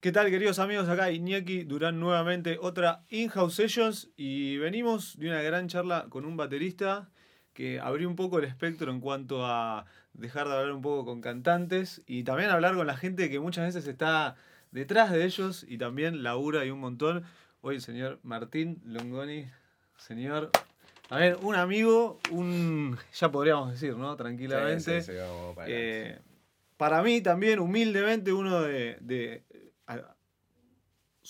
¿Qué tal, queridos amigos? Acá Iñaki Durán nuevamente, otra In-House Sessions y venimos de una gran charla con un baterista que abrió un poco el espectro en cuanto a dejar de hablar un poco con cantantes y también hablar con la gente que muchas veces está detrás de ellos y también labura y un montón. Hoy el señor Martín Longoni, señor, a ver, un amigo, un, ya podríamos decir, ¿no? Tranquilamente. Sí, sí, sí, vamos para Eh, para mí también, humildemente, uno de,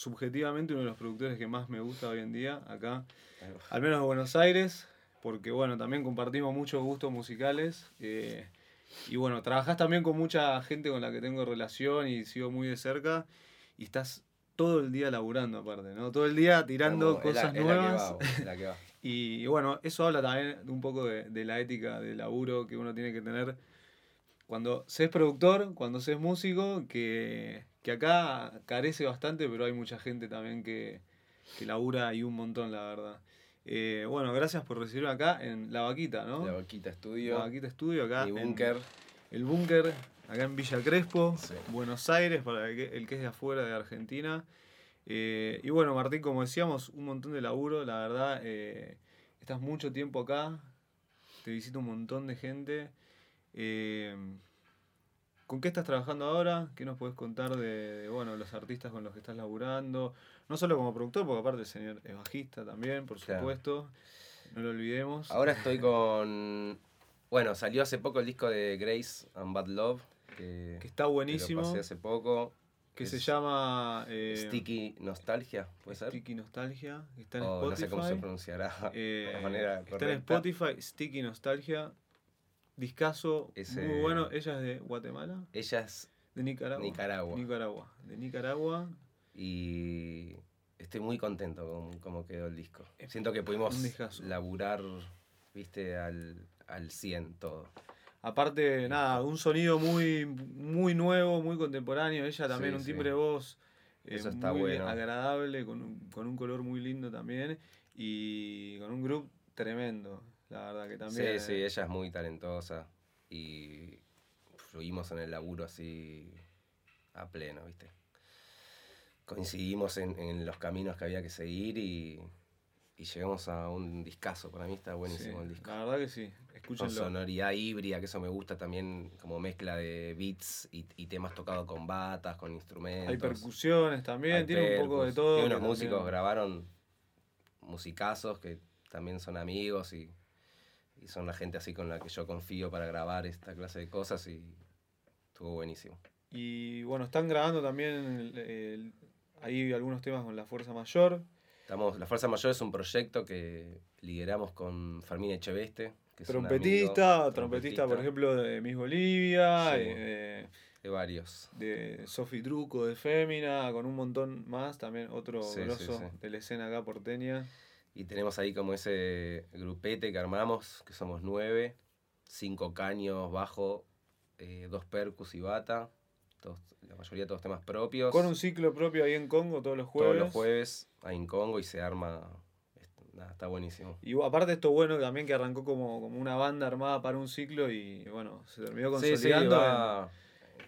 subjetivamente uno de los productores que más me gusta hoy en día, acá, al menos de Buenos Aires, porque bueno, también compartimos muchos gustos musicales. eh, y bueno, trabajás también con mucha gente con la que tengo relación y sigo muy de cerca, y estás todo el día laburando aparte, ¿no? Todo el día tirando Como, es la- cosas la que nuevas. va, la que va. Y bueno, eso habla también un poco de, de la ética del laburo que uno tiene que tener cuando se es productor, cuando se es músico, que, que acá carece bastante, pero hay mucha gente también que, que labura y un montón, la verdad. Eh, bueno, gracias por recibirme acá en La Vaquita, ¿no? La Boquita La Estudio, Vaquita Estudio, acá. en búnker. El Búnker, acá en Villa Crespo, Sí. Buenos Aires, para el que, el que es de afuera de Argentina. Eh, y bueno, Martín, como decíamos, un montón de laburo, la verdad, eh, estás mucho tiempo acá, te visita un montón de gente. ¿Con qué estás trabajando ahora? ¿Qué nos puedes contar de, de, bueno, los artistas con los que estás laburando? No solo como productor, porque aparte el señor es bajista también, por Claro. supuesto. No lo olvidemos. Ahora estoy con. Bueno, salió hace poco el disco de Grace and Bad Love. Que, que está que buenísimo. lo pasé hace poco. que se llama eh, Sticky Nostalgia, ¿puede ser? Sticky Nostalgia, que está en Spotify. no sé cómo se pronunciará Eh, de manera está en. Spotify, Sticky Nostalgia. Discaso Ese- muy bueno. Ella es de Guatemala, Ella es de Nicaragua. Nicaragua. Nicaragua. De Nicaragua. y estoy muy contento con cómo quedó el disco. Es Siento que pudimos laburar, viste, al, al 100 todo. Aparte, nada, un sonido muy, muy nuevo, muy contemporáneo. Ella también, Sí, un sí. timbre de voz eh, Eso está muy bueno. agradable, con un, con un color muy lindo también. Y con un grupo tremendo, la verdad que también. Sí, sí, ella es muy talentosa y fluimos en el laburo así a pleno, ¿viste? Coincidimos en, en los caminos que había que seguir y, y llegamos a un discazo. Para mí está buenísimo Sí, el disco. La verdad que sí. Con Escúchenlo. sonoridad híbrida, que eso me gusta también, como mezcla de beats y, y temas tocados con batas, con instrumentos. Hay percusiones también, Hay tiene un poco de todo. Y unos músicos también- grabaron musicazos que también son amigos y, y son la gente así con la que yo confío para grabar esta clase de cosas y estuvo buenísimo. Y bueno, están grabando también ahí algunos temas con la Fuerza Mayor. Estamos, la Fuerza Mayor es un proyecto que lideramos con Fermín Echeveste, que Trompetista, amigo, trompetista, por ejemplo, de Miss Bolivia, Sí. eh, de varios. de Sofi Truco, de Fémina, con un montón más, también otro Sí, sí, grosso sí. de la escena acá porteña. Y tenemos ahí como ese grupete que armamos, que somos nueve, cinco caños, bajo, eh, dos percus y bata, todos- la mayoría de todos temas propios. Con un ciclo propio ahí en Congo todos los jueves. Todos los jueves ahí en Congo y se arma. nada, está buenísimo. Y aparte esto bueno también que arrancó como, como una banda armada para un ciclo y bueno, se terminó Sí, sí, consolidando va-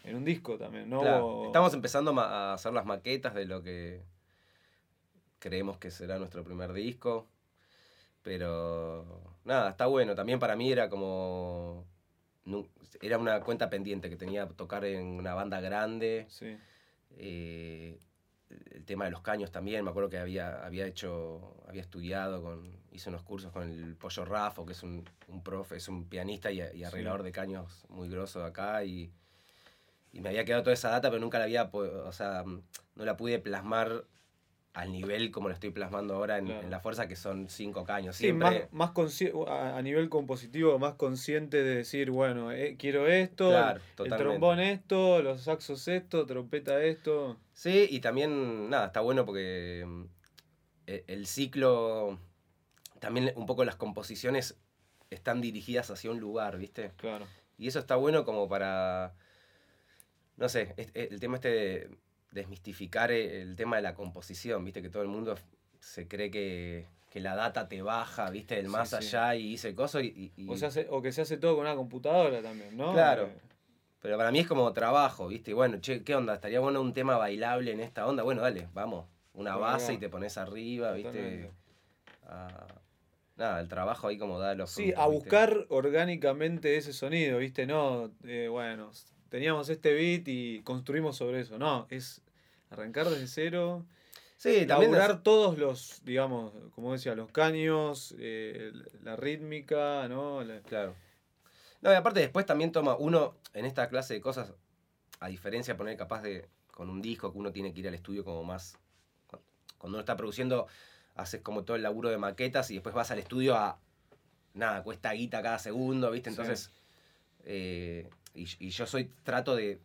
en, en un disco también, ¿no? claro, Hubo- Estamos empezando a hacer las maquetas de lo que creemos que será nuestro primer disco. Pero nada, está bueno. También para mí era como. Era una cuenta pendiente que tenía tocar en una banda grande. Sí. Eh, el tema de los caños también, me acuerdo que había, había hecho, había estudiado, con, hice unos cursos con el Pollo Rafo, que es un, un profe, es un pianista y, y arreglador Sí. de caños muy grosso de acá, y, y me había quedado toda esa data, pero nunca la había, o sea, no la pude plasmar al nivel como lo estoy plasmando ahora en, Claro. en la fuerza, que son cinco caños. Sí, Siempre, más, más consci- a, a nivel compositivo, más consciente de decir, bueno, eh, quiero esto, Claro, el trombón esto, los saxos esto, trompeta esto. Sí, y también, nada, está bueno porque mm, e- el ciclo, también un poco las composiciones están dirigidas hacia un lugar, ¿viste? Claro. Y eso está bueno como para, no sé, es- el tema este de desmistificar e- el tema de la composición, ¿viste? Que todo el mundo se cree que, que la data te baja, ¿viste? Del más sí. allá y dice cosas y... y- y- O, se hace, o que se hace todo con una computadora también, ¿no? Claro. Eh, Pero para mí es como trabajo, ¿viste? Bueno, che, ¿qué onda? ¿Estaría bueno un tema bailable en esta onda? Bueno, dale, vamos. Una base y te pones arriba, ¿viste? Ah, nada, el trabajo ahí como da los Sí, a buscar orgánicamente ese sonido, ¿viste? No, eh, bueno, teníamos este beat y construimos sobre eso. No, es arrancar desde cero. Sí, también. todos los, digamos, como decía, los caños, eh, la rítmica, ¿no? Claro. No, y aparte después también toma uno en esta clase de cosas, a diferencia de poner capaz de con un disco que uno tiene que ir al estudio como más. Cuando uno está produciendo, haces como todo el laburo de maquetas y después vas al estudio a. Nada, cuesta guita cada segundo, ¿viste? Entonces. Eh, y, yo soy, trato de.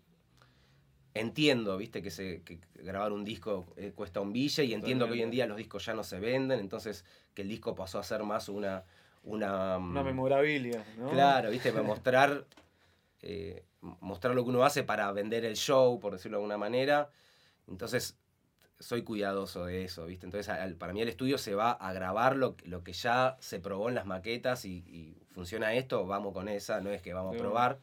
Entiendo, viste, que, se, que grabar un disco eh, cuesta un bille y entiendo que hoy en día los discos ya no se venden, entonces que el disco pasó a ser más una, una... Una mm, memorabilia, ¿no? Claro, viste, para mostrar, eh, mostrar lo que uno hace para vender el show, por decirlo de alguna manera. Entonces, soy cuidadoso de eso, ¿viste? Entonces, para mí el estudio se va a grabar lo, lo que ya se probó en las maquetas y, funciona esto, vamos con esa, no es que vamos a probar.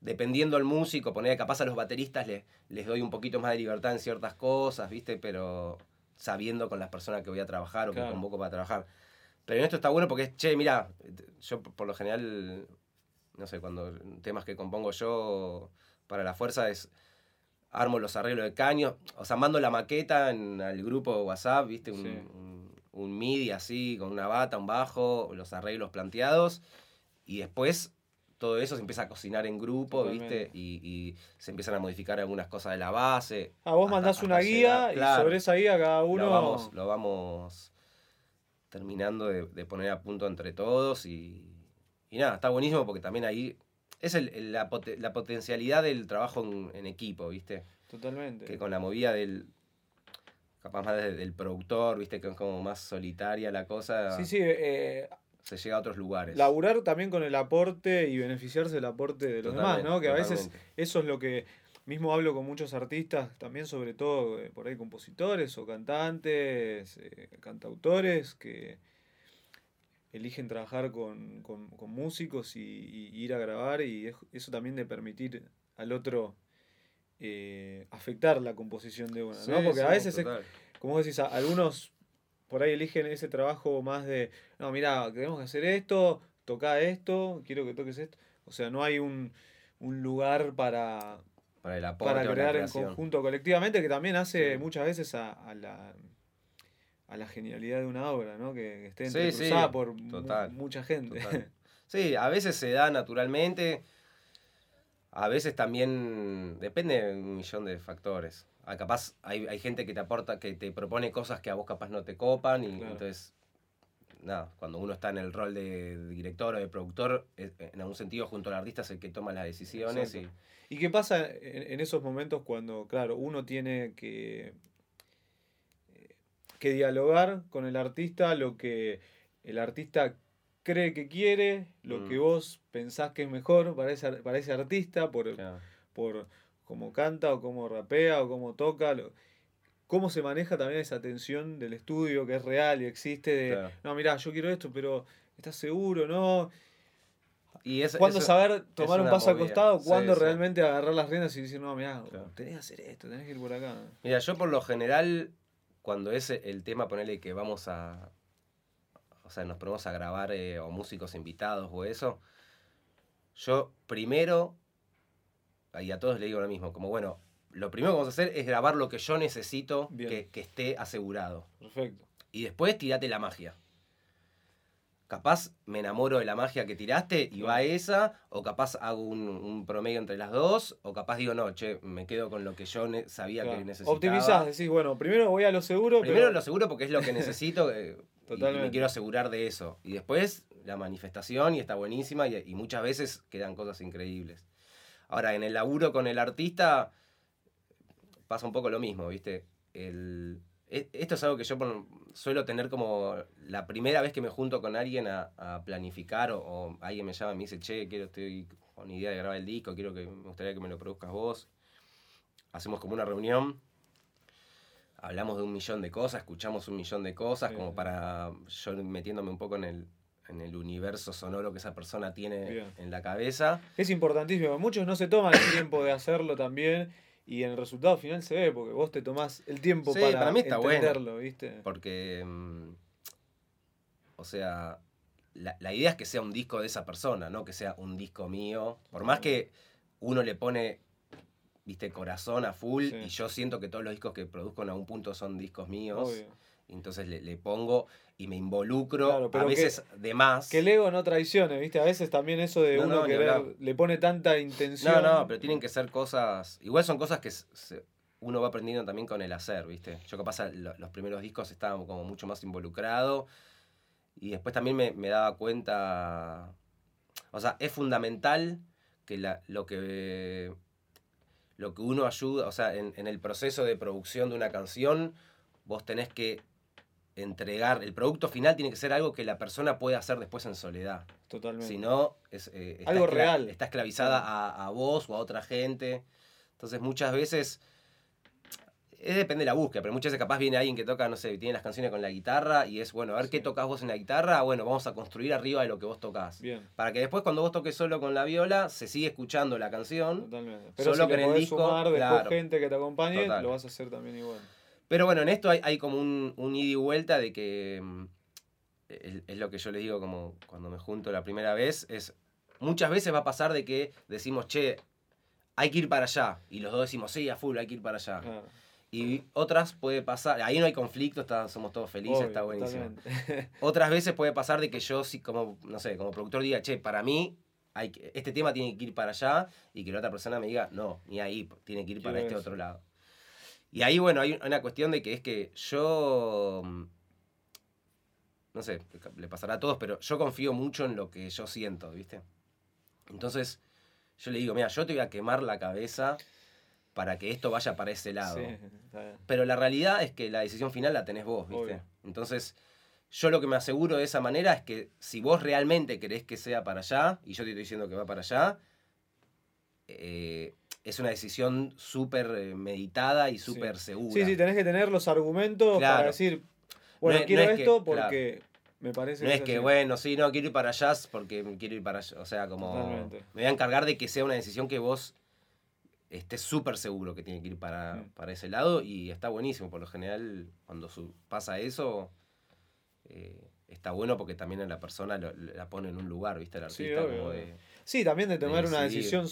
Dependiendo del músico, poner capaz a los bateristas les, les doy un poquito más de libertad en ciertas cosas, ¿viste? Pero sabiendo con las personas que voy a trabajar o que convoco para trabajar. Pero en esto está bueno porque, che, mira, yo por lo general, no sé, cuando temas que compongo yo para la fuerza es armo los arreglos de caño, o sea, mando la maqueta en el grupo de WhatsApp, viste, un, un, MIDI así, con una bata, un bajo, los arreglos planteados, y después todo eso se empieza a cocinar en grupo, ¿viste? Y, se empiezan a modificar algunas cosas de la base. Ah, vos mandás una guía y sobre esa guía cada uno... Lo vamos, lo vamos terminando de, poner a punto entre todos y, y, nada, está buenísimo porque también ahí es el, la, la, potencialidad del trabajo en, equipo, ¿viste? Totalmente. Que con la movida del, capaz más del productor, ¿viste? Que es como más solitaria la cosa. Sí, sí. Eh, se llega a otros lugares. Laburar también con el aporte y beneficiarse del aporte de los demás, ¿no? Que a veces eso es lo que Mismo hablo con muchos artistas, también sobre todo eh, por ahí compositores o cantantes, eh, cantautores, que eligen trabajar con, músicos y, ir a grabar y eso también de permitir al otro eh, afectar la composición de una, ¿no? Porque a veces, como decís, algunos por ahí eligen ese trabajo más de, no, mira, tenemos que hacer esto, toca esto, quiero que toques esto. O sea, no hay un, un lugar para, para el Para crear en conjunto colectivamente, que también hace muchas veces a, la, a la genialidad de una obra, ¿no? Que, esté entrecruzada por mucha gente. Sí, a veces se da naturalmente. A veces también depende de un millón de factores. Ah, capaz hay, hay, gente que te aporta, que te propone cosas que a vos capaz no te copan y entonces nada, cuando uno está en el rol de, director o de productor, en algún sentido junto al artista es el que toma las decisiones. Y... y... qué pasa en, esos momentos cuando, claro, uno tiene que, que dialogar con el artista lo que el artista cree que quiere, lo que mm. vos pensás que es mejor para ese, para ese artista, por, por cómo canta o cómo rapea o cómo toca. Lo, cómo se maneja también esa tensión del estudio que es real y existe de, no, mirá, yo quiero esto, pero ¿estás seguro? ¿No? Y es, ¿Cuándo saber tomar un paso al costado? ¿Cuándo realmente agarrar las riendas y decir, no, mirá, tenés que hacer esto, tenés que ir por acá? Mira, yo por lo general, cuando es el tema, ponerle que vamos a, o sea, nos ponemos a grabar eh, o músicos invitados o eso, yo primero, y a todos le digo lo mismo, como bueno, lo primero que vamos a hacer es grabar lo que yo necesito que, esté asegurado. Perfecto. Y después tirate la magia. Capaz me enamoro de la magia que tiraste y va esa, o capaz hago un, promedio entre las dos, o capaz digo, no, che, me quedo con lo que yo sabía que necesitaba. Optimizás, decís, bueno, primero voy a lo seguro. Primero lo seguro porque es lo que necesito eh, y me quiero asegurar de eso. Y después la manifestación y está buenísima y, y muchas veces quedan cosas increíbles. Ahora, en el laburo con el artista pasa un poco lo mismo, ¿viste? El, e, esto es algo que yo suelo tener como la primera vez que me junto con alguien a, planificar o, alguien me llama y me dice, che, quiero, estoy con idea de grabar el disco, quiero que me gustaría que me lo produzcas vos. Hacemos como una reunión, hablamos de un millón de cosas, escuchamos un millón de cosas, como para yo metiéndome un poco en el, en el universo sonoro que esa persona tiene Bien. en la cabeza. Es importantísimo. Muchos no se toman el tiempo de hacerlo también. Y en el resultado final se ve, porque vos te tomás el tiempo Sí, para, para mí está bueno. entenderlo, ¿viste? Porque, mm, o sea, la, la idea es que sea un disco de esa persona, no que sea un disco mío. Por más que uno le pone, viste, corazón a full, Sí. y yo siento que todos los discos que produzco en algún punto son discos míos. Obvio. Entonces le, le pongo y me involucro Claro, pero a que- veces de más. Que el ego no traicione, ¿viste? A veces también eso de No, uno no, querer, le pone tanta intención. No, no, pero tienen que ser cosas. Igual son cosas que se- uno va aprendiendo también con el hacer, ¿viste? Yo capaz a lo- los primeros discos estaba como mucho más involucrado. Y después también me, me daba cuenta. O sea, es fundamental que la- lo que. Lo que uno ayuda, o sea, en, en el proceso de producción de una canción, vos tenés que entregar. El producto final tiene que ser algo que la persona pueda hacer después en soledad. Totalmente. Si no, es, eh, está Algo real. Está esclavizada a, a vos o a otra gente. Entonces muchas veces, es depende de la búsqueda, pero muchas veces capaz viene alguien que toca, no sé, tiene las canciones con la guitarra y es, bueno, a ver Sí. qué tocas vos en la guitarra, bueno, vamos a construir arriba de lo que vos tocas. Bien, Para que después cuando vos toques solo con la viola, se sigue escuchando la canción. totalmente. Pero Solo si que en el disco, sumar claro. gente que te acompañe, Total. lo vas a hacer también igual. Pero bueno, en esto hay, hay como un, un ida y vuelta de que mm, es, es lo que yo les digo como cuando me junto la primera vez, es muchas veces va a pasar de que decimos, che, hay que ir para allá. Y los dos decimos, sí, a full, hay que ir para allá. Claro, Y otras puede pasar, ahí no hay conflicto, está- somos todos felices, obvio, está buenísimo. Otras veces puede pasar de que yo, como, no sé, como productor diga, che, para mí, hay que- este tema tiene que ir para allá, y que la otra persona me diga, no, ni ahí, tiene que ir para este eso. otro lado. Y ahí, bueno, hay una cuestión de que es que yo, mm, no sé, le pasará a todos, pero yo confío mucho en lo que yo siento, ¿viste? Entonces, yo le digo, mira, yo te voy a quemar la cabeza para que esto vaya para ese lado. Sí. Pero la realidad es que la decisión final la tenés vos, ¿viste? Obvio. Entonces, yo lo que me aseguro de esa manera es que si vos realmente querés que sea para allá, y yo te estoy diciendo que va para allá, eh, es una decisión súper eh, meditada y súper segura. Sí, sí, tenés que tener los argumentos para decir, bueno, No es- quiero no es que- esto claro. porque me parece No es que, así. bueno, sí, no, quiero ir para allá porque quiero ir para allá. O sea, como. Totalmente. Me voy a encargar de que sea una decisión que vos estés súper seguro que tiene que ir para, Mm. para ese lado y está buenísimo. Por lo general, cuando su- pasa eso, eh, está bueno porque también a la persona lo- la pone en un lugar, ¿viste? El Sí, artista, obvio, como de. Sí, también de tomar una decisión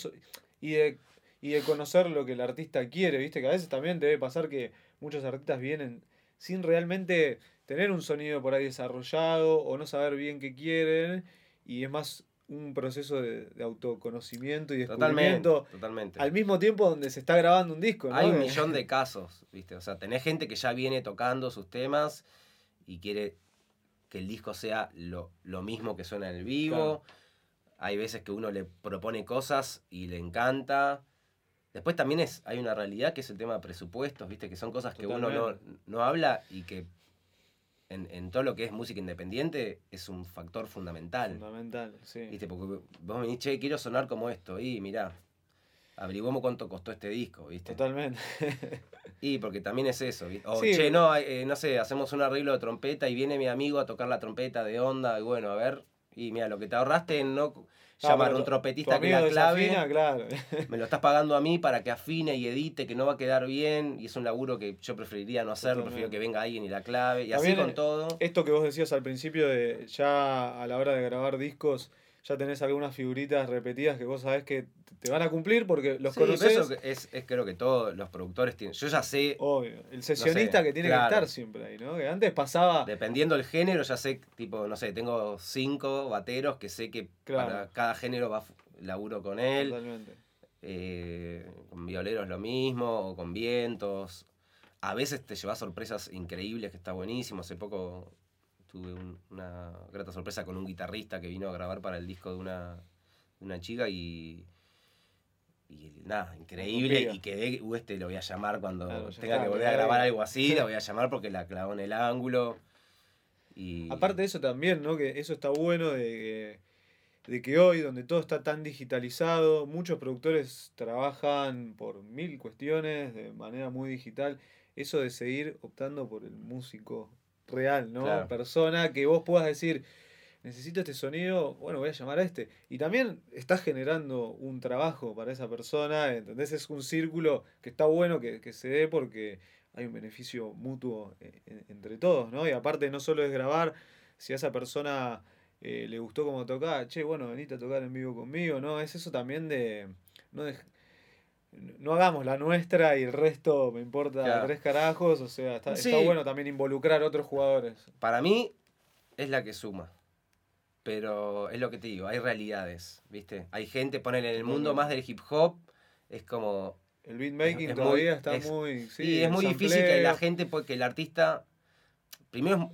y de, y de conocer lo que el artista quiere, ¿viste? Que a veces también debe pasar que muchos artistas vienen sin realmente tener un sonido por ahí desarrollado o no saber bien qué quieren y es más un proceso de, de autoconocimiento y Totalmente. descubrimiento Totalmente. al mismo tiempo donde se está grabando un disco, ¿no? Hay un millón de casos, ¿viste? O sea, tenés gente que ya viene tocando sus temas y quiere que el disco sea lo, lo mismo que suena en el vivo. Hay veces que uno le propone cosas y le encanta. Después también es, hay una realidad que es el tema de presupuestos, ¿viste? Que son cosas que uno no, no habla y que en, en todo lo que es música independiente es un factor fundamental. Fundamental, sí. ¿Viste? Porque vos me decís, che, quiero sonar como esto. Y mirá, averiguamos cuánto costó este disco, ¿viste? Totalmente. Y porque también es eso. O, Sí. che, no, eh, no sé, hacemos un arreglo de trompeta y viene mi amigo a tocar la trompeta de onda. Y bueno, a ver. Y mira, lo que te ahorraste en no Ah, llamar a un trompetista que la clave. desafina, claro. Me lo estás pagando a mí para que afine y edite, que no va a quedar bien. Y es un laburo que yo preferiría no hacer. Totalmente. Prefiero que venga alguien y la clave. Y También, así con todo. Esto que vos decías al principio de ya a la hora de grabar discos, ya tenés algunas figuritas repetidas que vos sabés que te van a cumplir porque los Sí, pero conocés. eso es, es creo que todos los productores tienen. Yo ya sé, Obvio. El sesionista sé, que tiene claro. que estar siempre ahí, ¿no? Que antes pasaba. dependiendo del género, ya sé, tipo, no sé, tengo cinco bateros que sé que Claro. para cada género va laburo con él. Totalmente. eh, con violeros lo mismo, o con vientos. A veces te llevas sorpresas increíbles, que está buenísimo. Hace poco tuve un- una grata sorpresa con un guitarrista que vino a grabar para el disco de una, de una chica y, y nada, increíble. Y quedé, "Uh, este lo voy a llamar cuando Claro, tenga está, que volver a grabar algo así, la voy a llamar porque la clavó en el ángulo. Y, Aparte de eso también, ¿no? Que eso está bueno de que, de que hoy, donde todo está tan digitalizado, muchos productores trabajan por mil cuestiones de manera muy digital. Eso de seguir optando por el músico real, ¿no? Claro. Persona que vos puedas decir, necesito este sonido, bueno, voy a llamar a este. Y también estás generando un trabajo para esa persona, ¿entendés? Es un círculo que está bueno que, que se dé porque hay un beneficio mutuo eh, entre todos, ¿no? Y aparte no solo es grabar, si a esa persona eh, le gustó como tocaba, che, bueno, venite a tocar en vivo conmigo, ¿no? Es eso también de... No, no hagamos la nuestra y el resto me importa tres carajos, o sea, está, está bueno también involucrar a otros jugadores. Para mí es la que suma. Pero es lo que te digo, hay realidades, ¿viste? Hay gente, ponele en el mundo más del hip hop, es como... El beatmaking todavía está muy... Sí, es muy difícil que la gente, porque el artista, primero,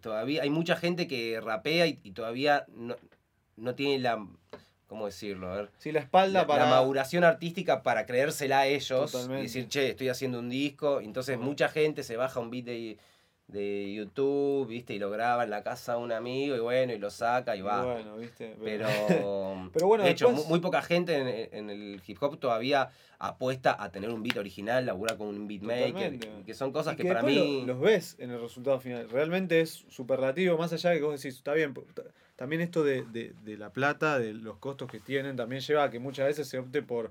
todavía hay mucha gente que rapea y, todavía no, no, tiene la... ¿Cómo decirlo? A ver. Sí, la espalda para... La maduración artística para creérsela a ellos y decir, che, estoy haciendo un disco. Entonces mucha gente se baja un beat de de YouTube, ¿viste? Y lo graba en la casa de un amigo y bueno, y lo saca y va. Bueno, ¿viste? Pero, Pero bueno, de hecho, muy, poca gente en, el hip hop todavía apuesta a tener un beat original, laburar con un beatmaker, que son cosas que, para mí... los ves en el resultado final. Realmente es superlativo, más allá de que vos decís, está bien, también esto de, de, la plata, de los costos que tienen, también lleva a que muchas veces se opte por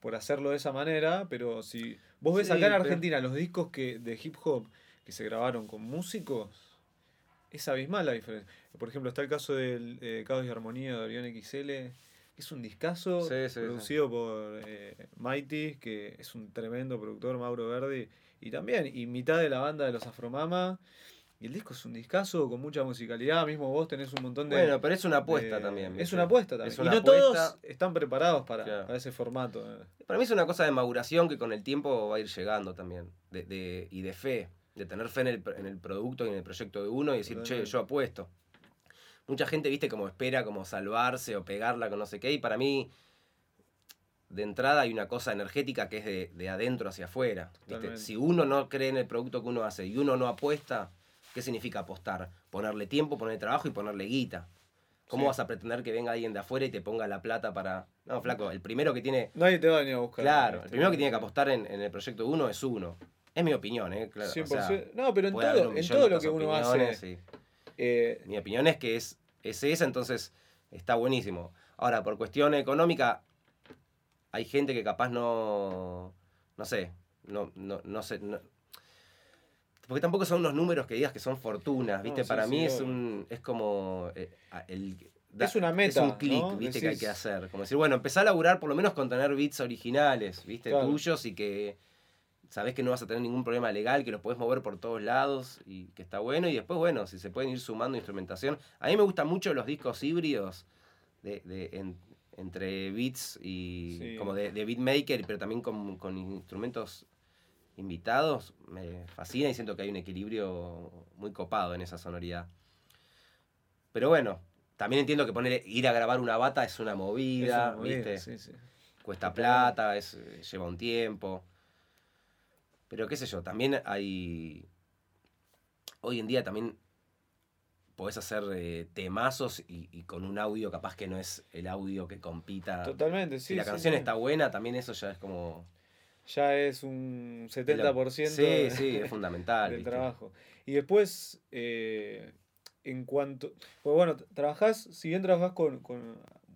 por hacerlo de esa manera, pero si vos ves acá en Argentina los discos que de hip hop que se grabaron con músicos, es abismal la diferencia. Por ejemplo, está el caso del eh, Caos y Armonía de Orión XL, que es un discazo producido por eh, Mighty, que es un tremendo productor, Mauro Verdi, y también, y mitad de la banda de los Afromama. Y el disco es un discazo con mucha musicalidad, mismo vos tenés un montón de... Bueno, pero es una apuesta también. Es una apuesta también. y no todos están preparados para, ese formato. Eh. Para mí es una cosa de maduración que con el tiempo va a ir llegando también, de, y de fe de tener fe en el, en el, producto y en el proyecto de uno y decir, che, yo apuesto. Mucha gente, viste, como espera como salvarse o pegarla con no sé qué, y para mí, de entrada hay una cosa energética que es de, adentro hacia afuera. Si uno no cree en el producto que uno hace y uno no apuesta, ¿qué significa apostar? Ponerle tiempo, ponerle trabajo y ponerle guita. ¿Cómo vas a pretender que venga alguien de afuera y te ponga la plata para.? No, flaco, el primero que tiene. Nadie te va a venir a buscar. Claro, el primero que tiene que apostar en, en el proyecto uno es uno. Es mi opinión, ¿eh? Claro. no, pero en todo, en todo lo que uno hace. Eh, mi opinión es que es, es esa, entonces está buenísimo. Ahora, por cuestión económica, hay gente que capaz no. No sé. No, no, no sé. Porque tampoco son unos números que digas que son fortunas, ¿viste? Para mí es un. Es como. Eh, es una meta. Es un clic, ¿viste? Que hay que hacer. Como decir, bueno, empezar a laburar por lo menos con tener bits originales, ¿viste? Tuyos y que sabes que no vas a tener ningún problema legal, que los puedes mover por todos lados y que está bueno. Y después, bueno, si se pueden ir sumando instrumentación. A mí me gustan mucho los discos híbridos de, entre beats y como de, beatmaker, pero también con, con, instrumentos invitados. Me fascina y siento que hay un equilibrio muy copado en esa sonoridad. Pero bueno, también entiendo que poner, ir a grabar una bata es una movida, ¿viste? Cuesta plata, es, lleva un tiempo. Pero qué sé yo, también hay. Hoy en día también podés hacer eh, temazos y, con un audio capaz que no es el audio que compita. Totalmente, sí. Si la canción está buena, también eso ya es como. Ya es un 70% sí, sí, es fundamental. del trabajo. Y después, eh, en cuanto. Pues bueno, trabajás, si bien trabajás con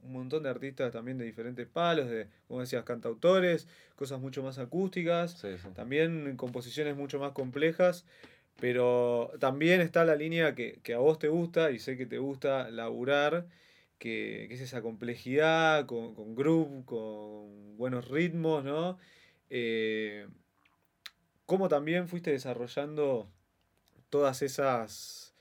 un montón de artistas también de diferentes palos, de, como decías, cantautores, cosas mucho más acústicas, también composiciones mucho más complejas, pero también está la línea que, a vos te gusta y sé que te gusta laburar, que, es esa complejidad con, con groove, con buenos ritmos, ¿no? Eh, ¿Cómo también fuiste desarrollando todas esas,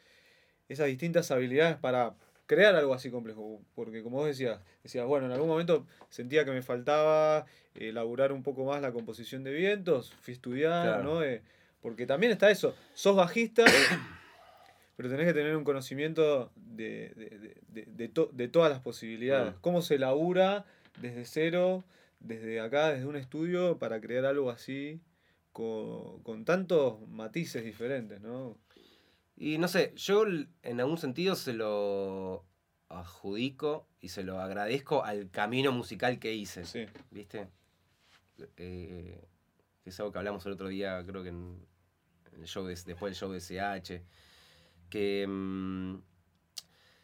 esas distintas habilidades para crear algo así complejo. Porque como vos decías, decías, bueno, en algún momento sentía que me faltaba elaborar un poco más la composición de vientos, fui a estudiar, ¿no? Eh, porque también está eso, sos bajista, pero tenés que tener un conocimiento de, de, todas las posibilidades. Cómo se labura desde cero, desde acá, desde un estudio, para crear algo así, con, con tantos matices diferentes, ¿no? Y no sé, yo en algún sentido se lo adjudico y se lo agradezco al camino musical que hice. Sí. ¿Viste? Eh, es algo que hablamos el otro día, creo que en, el show después del show de CH. Que mm,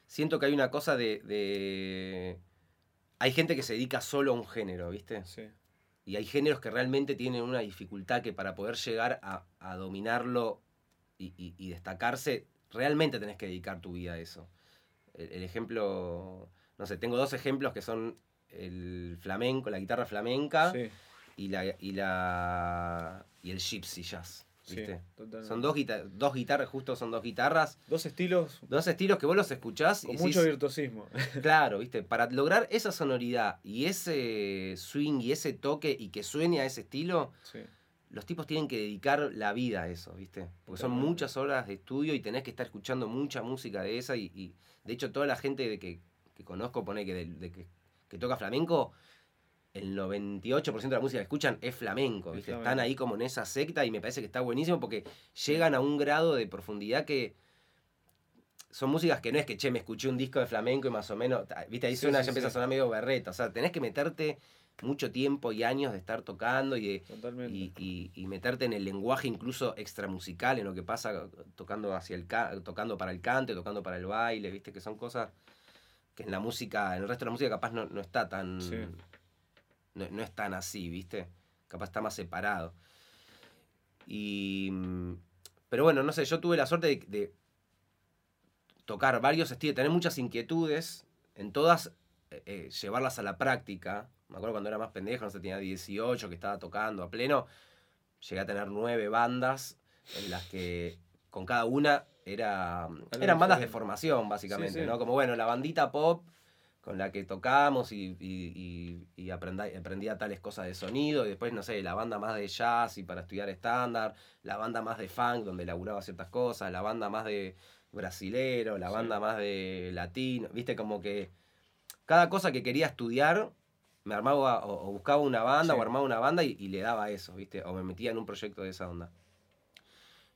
siento que hay una cosa de, de- Hay gente que se dedica solo a un género, ¿viste? Sí. Y hay géneros que realmente tienen una dificultad que para poder llegar a, a dominarlo y, y- y destacarse, realmente tenés que dedicar tu vida a eso. El, el ejemplo, no sé, tengo dos ejemplos que son el flamenco, la guitarra flamenca Sí, y, la, y, la, y el gypsy jazz. ¿Viste? Son dos, guita- dos guitarras, justo son dos guitarras, Dos estilos dos estilos que vos los escuchás con y mucho decís, virtuosismo. Claro, ¿viste? Para lograr esa sonoridad y ese swing y ese toque y que suene a ese estilo, Sí. los tipos tienen que dedicar la vida a eso, ¿viste? Porque son muchas horas de estudio y tenés que estar escuchando mucha música de esa y, y, de hecho toda la gente de que, que conozco pone que, de, de que, que toca flamenco, el 98% de la música que escuchan es flamenco, Es ¿viste? flamenco. Están ahí como en esa secta y me parece que está buenísimo porque llegan a un grado de profundidad que son músicas que no es que, che, me escuché un disco de flamenco y más o menos, ¿viste? Ahí Sí, suena, sí, ya empieza a sí. sonar medio berreta, o sea, tenés que meterte mucho tiempo y años de estar tocando y de, Totalmente. y, y- y meterte en el lenguaje incluso extramusical, en lo que pasa tocando hacia el ca- tocando para el cante, tocando para el baile, viste, que son cosas que en la música, en el resto de la música capaz no, no está tan. No, no es tan así, viste. Capaz está más separado. Y. mm, Pero bueno, no sé, yo tuve la suerte de, de tocar varios estilos, tener muchas inquietudes, en todas eh, eh, llevarlas a la práctica. Me acuerdo cuando era más pendejo, no sé, tenía 18, que estaba tocando a pleno. Llegué a tener nueve bandas en las que con cada una era, eran bandas de formación, básicamente, Sí, sí. ¿no? Como bueno, la bandita pop con la que tocamos y, y, y- y aprenda- aprendía tales cosas de sonido, y después, no sé, la banda más de jazz y para estudiar estándar, la banda más de funk donde laburaba ciertas cosas, la banda más de brasilero, la Sí. banda más de latino, viste, como que cada cosa que quería estudiar me armaba o, o buscaba una banda Sí. o armaba una banda y, y le daba eso, viste, o me metía en un proyecto de esa onda.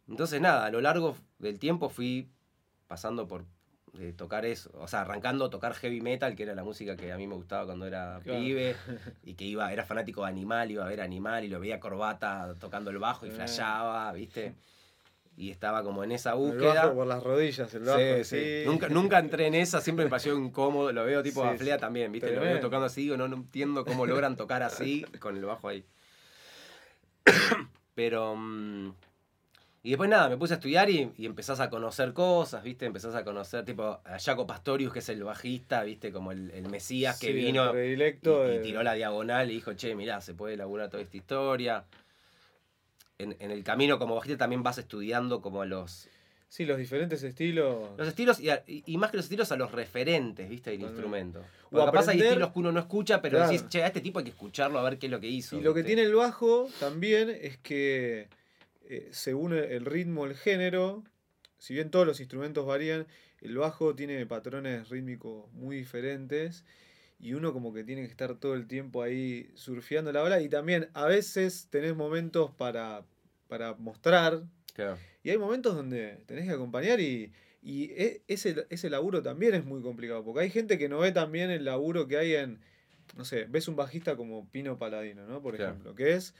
Entonces, nada, a lo largo del tiempo fui pasando por eh, tocar eso, o sea, arrancando a tocar heavy metal, que era la música que a mí me gustaba cuando era Claro. pibe, y que iba, era fanático de Animal, iba a ver Animal y lo veía corbata tocando el bajo y Eh. flasheaba, ¿viste? Y estaba como en esa El búsqueda. bajo por las rodillas, el bajo Sí. Nunca, nunca entré en esa, siempre me pareció incómodo. Lo veo tipo Sí, a Flea también, ¿viste? Lo veo tocando así, digo, no, no entiendo cómo logran tocar así con el bajo ahí. Pero. mm, y después nada, me puse a estudiar y, y empezás a conocer cosas, ¿viste? Empezás a conocer, tipo, a Jaco Pastorius, que es el bajista, ¿viste? Como el, el Mesías que Sí, vino y, predilecto y de- tiró la diagonal y dijo, che, mirá, se puede elaborar toda esta historia. En, en el camino como bajista también vas estudiando como los, Sí, los diferentes estilos. los estilos y, a- y- más que los estilos a los referentes, ¿viste? Del instrumento. O Porque capaz hay aprender- estilos que uno no escucha, pero Claro. decís, che, a este tipo hay que escucharlo a ver qué es lo que hizo. Y lo que tiene el bajo también es que, eh, según el- ritmo, el género, si bien todos los instrumentos varían, el bajo tiene patrones rítmicos muy diferentes y uno como que tiene que estar todo el tiempo ahí surfeando la ola y también a veces tenés momentos para, para mostrar Claro. y hay momentos donde tenés que acompañar y, y e- ese, ese laburo también es muy complicado, porque hay gente que no ve también el laburo que hay en, no sé, ves un bajista como Pino Paladino, ¿no? Por Claro. ejemplo, que es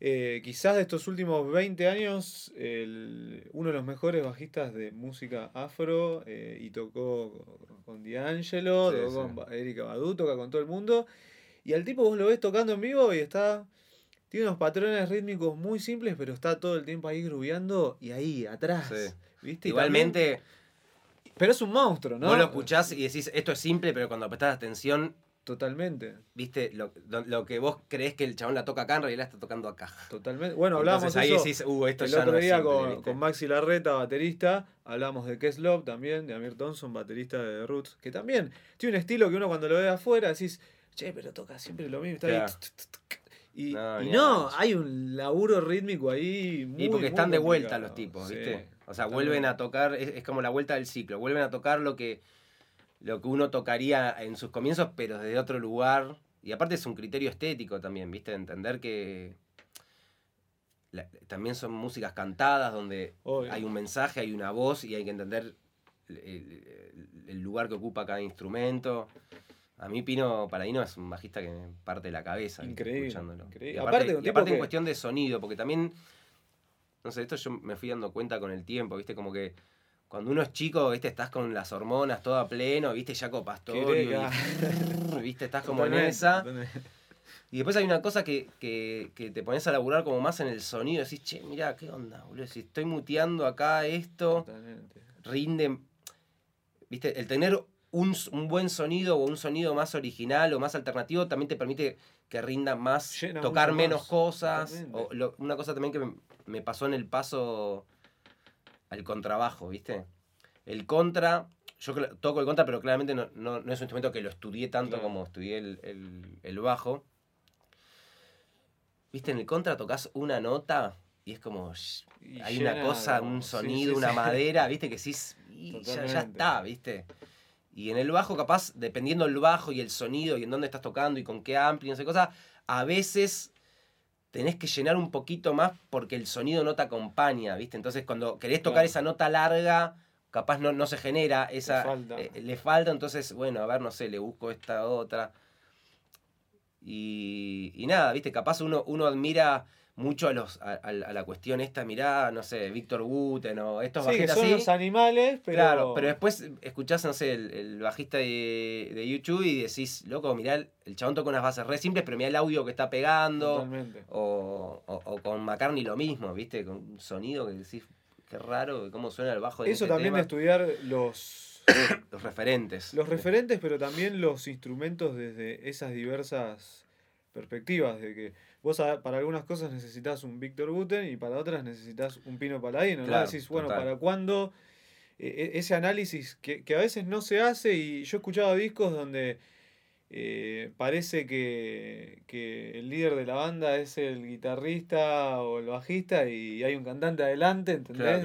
eh, quizás de estos últimos 20 años el- uno de los mejores bajistas de música afro eh, y tocó con- D'Angelo, Sí, tocó sí. con Erika Badu, toca con todo el mundo. Y al tipo vos lo ves tocando en vivo y está. Tiene unos patrones rítmicos muy simples, pero está todo el tiempo ahí grubeando y ahí, atrás. Sí. ¿Viste? Y también- Igualmente, pero es un monstruo, ¿no? vos lo escuchás y decís, esto es simple, pero cuando prestás atención, Totalmente. viste, lo, lo- lo que vos creés que el chabón la toca acá, en realidad la está tocando acá. Totalmente. Bueno, hablábamos ahí eso decís, uh, esto el ya otro no día simple, con, con Maxi Larreta, baterista, hablamos de Keslov también, de Amir Thompson, baterista de The Roots, que también tiene un estilo que uno cuando lo ve afuera decís, che, pero toca siempre lo mismo. Está ahí, y No, y hay un laburo rítmico ahí muy Y porque muy están de vuelta los tipos, Sí, ¿viste? O sea, vuelven a tocar, es, es como la vuelta del ciclo, vuelven a tocar lo que, lo que uno tocaría en sus comienzos, pero desde otro lugar. Y aparte es un criterio estético también, ¿viste? Entender que la- también son músicas cantadas donde Obvio. hay un mensaje, hay una voz y hay que entender el, el- el lugar que ocupa cada instrumento. A mí Pino Paladino es un bajista que me parte la cabeza. Increíble, escuchándolo. increíble. Y Aparte, aparte, y en cuestión de sonido, porque también, no sé, esto yo me fui dando cuenta con el tiempo, ¿viste? Como que cuando uno es chico, viste, estás con las hormonas todo a pleno, viste, Jaco Pastorio, y, viste, estás como en esa. Y después hay una cosa que, que, que, te pones a laburar como más en el sonido, decís, che, mira, ¿qué onda, boludo? Si estoy muteando acá esto, rinde. Viste, el tener un, un, buen sonido o un sonido más original o más alternativo también te permite que rinda más, tocar menos cosas. O una cosa también que me, pasó en el paso al contrabajo, ¿viste? El contra, yo toco el contra, pero claramente no, no, es un instrumento que lo estudié tanto como estudié el, el, bajo. ¿Viste? En el contra tocas una nota y es como. hay una cosa, un sonido, una madera, ¿viste? Que sí, ya, ya, está, ¿viste? Y en el bajo, capaz, dependiendo del bajo y el sonido y en dónde estás tocando y con qué amplio y no sé cosa, a veces tenés que llenar un poquito más porque el sonido no te acompaña, ¿viste? Entonces cuando querés tocar esa nota larga, capaz no, no se genera, esa le falta. Eh, le falta. entonces, bueno, a ver, no sé, le busco esta otra. Y, y nada, ¿viste? Capaz uno, uno admira mucho a, los, a, la cuestión esta, mirá, no sé, Víctor Guten o estos sí, que son los animales, pero... Claro, pero después escuchás, no sé, el, bajista de, YouTube y decís, loco, mirá, el chabón toca unas bases re simples, pero mirá el audio que está pegando. Totalmente. O, o, con McCartney lo mismo, ¿viste? Con un sonido que decís, qué raro, cómo suena el bajo de Eso este también de estudiar los... los referentes. Los referentes, pero también los instrumentos desde esas diversas perspectivas, de que vos para algunas cosas necesitas un Víctor Guten y para otras necesitas un Pino Paladino. ¿no? Decís, bueno, ¿para cuándo? E, e, ese análisis que, a veces no se hace y yo he escuchado discos donde eh, parece que, el líder de la banda es el guitarrista o el bajista y hay un cantante adelante, ¿entendés?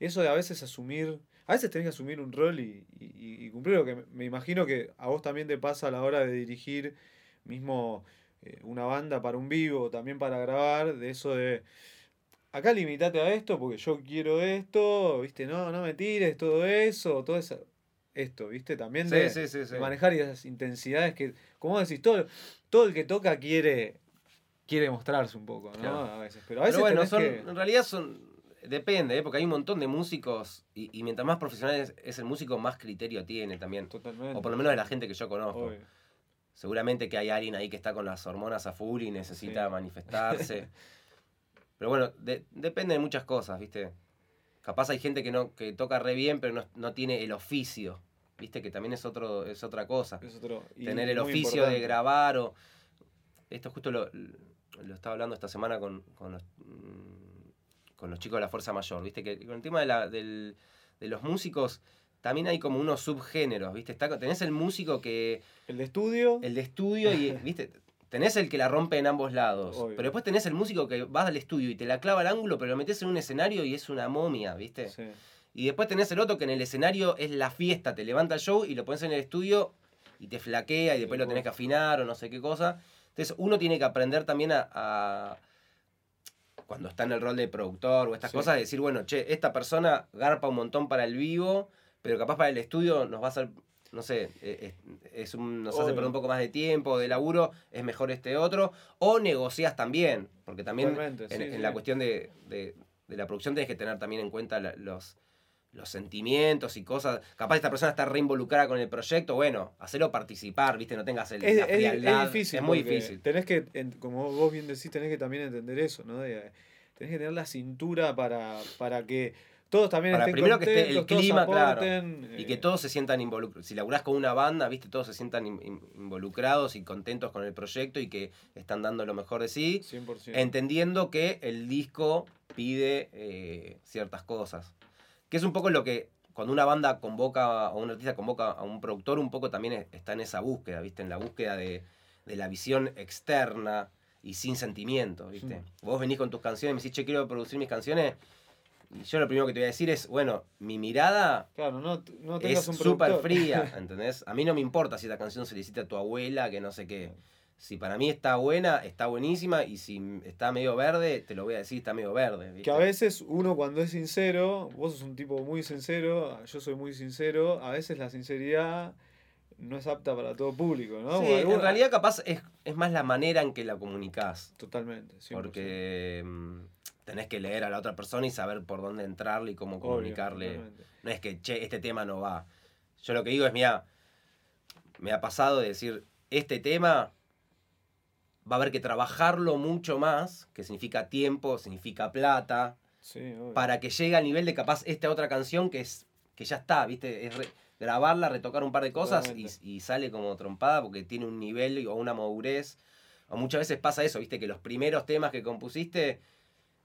Eso de a veces asumir, a veces tenés que asumir un rol y, y, y cumplir lo que me imagino que a vos también te pasa a la hora de dirigir mismo eh, una banda para un vivo, también para grabar, de eso de acá limitate a esto porque yo quiero esto, viste, no, no me tires todo eso, todo eso, esto, viste, también de, manejar esas intensidades que, como decís, todo, todo el que toca quiere, quiere mostrarse un poco, ¿no? A veces, pero a veces bueno, son, en realidad son, depende, ¿eh? porque hay un montón de músicos y, mientras más profesional es, el músico, más criterio tiene también. Totalmente. O por lo menos de la gente que yo conozco. Seguramente que hay alguien ahí que está con las hormonas a full y necesita manifestarse. Pero bueno, depende de muchas cosas, ¿viste? Capaz hay gente que no que toca re bien, pero no, tiene el oficio, ¿viste? Que también es otro es otra cosa. Tener el oficio de grabar o... Esto justo lo, lo estaba hablando esta semana con, con, los, con los chicos de la Fuerza Mayor, ¿viste? Que con el tema de, la, del, de los músicos también hay como unos subgéneros, ¿viste? Está, tenés el músico que... El de estudio. El de estudio y, ¿viste? Tenés el que la rompe en ambos lados. Pero después tenés el músico que vas al estudio y te la clava al ángulo, pero lo metes en un escenario y es una momia, ¿viste? Sí. Y después tenés el otro que en el escenario es la fiesta, te levanta el show y lo pones en el estudio y te flaquea y después lo tenés que afinar o no sé qué cosa. Entonces uno tiene que aprender también a, cuando está en el rol de productor o estas cosas, decir, bueno, che, esta persona garpa un montón para el vivo pero capaz para el estudio nos va a ser, no sé, eh, es, nos hace perder un poco más de tiempo, de laburo, es mejor este otro, o negocias también, porque también en, la cuestión de, la producción tienes que tener también en cuenta los, los sentimientos y cosas. Capaz esta persona está reinvolucrada con el proyecto, bueno, hacerlo participar, ¿viste? No tengas el. Es, es, difícil. Es muy difícil. Tenés que, como vos bien decís, tenés que también entender eso, ¿no? tenés que tener la cintura para, para que todos también Para primero que esté el clima, claro. Y que eh. todos se sientan involucrados. Si laburás con una banda, viste, todos se sientan involucrados y contentos con el proyecto y que están dando lo mejor de sí. 100%. Entendiendo que el disco pide eh, ciertas cosas. Que es un poco lo que cuando una banda convoca o un artista convoca a un productor, un poco también está en esa búsqueda, ¿viste? En la búsqueda de, la visión externa y sin sentimiento, ¿viste? Vos venís con tus canciones y me decís, che, quiero producir mis canciones yo lo primero que te voy a decir es, bueno, mi mirada claro, no, no es súper fría, ¿entendés? A mí no me importa si esta canción se le hiciste a tu abuela, que no sé qué. Si para mí está buena, está buenísima, y si está medio verde, te lo voy a decir, está medio verde. Que a veces uno cuando es sincero, vos sos un tipo muy sincero, yo soy muy sincero, a veces la sinceridad no es apta para todo público, ¿no? Sí, en realidad capaz es, es, más la manera en que la comunicás. Totalmente, Porque mm, tenés que leer a la otra persona y saber por dónde entrarle y cómo comunicarle. no es que, che, este tema no va. Yo lo que digo es, mira, me ha pasado de decir, este tema va a haber que trabajarlo mucho más, que significa tiempo, significa plata, para que llegue al nivel de capaz esta otra canción que es que ya está, ¿viste? Es grabarla, retocar un par de cosas y, sale como trompada porque tiene un nivel o una madurez. O muchas veces pasa eso, ¿viste? Que los primeros temas que compusiste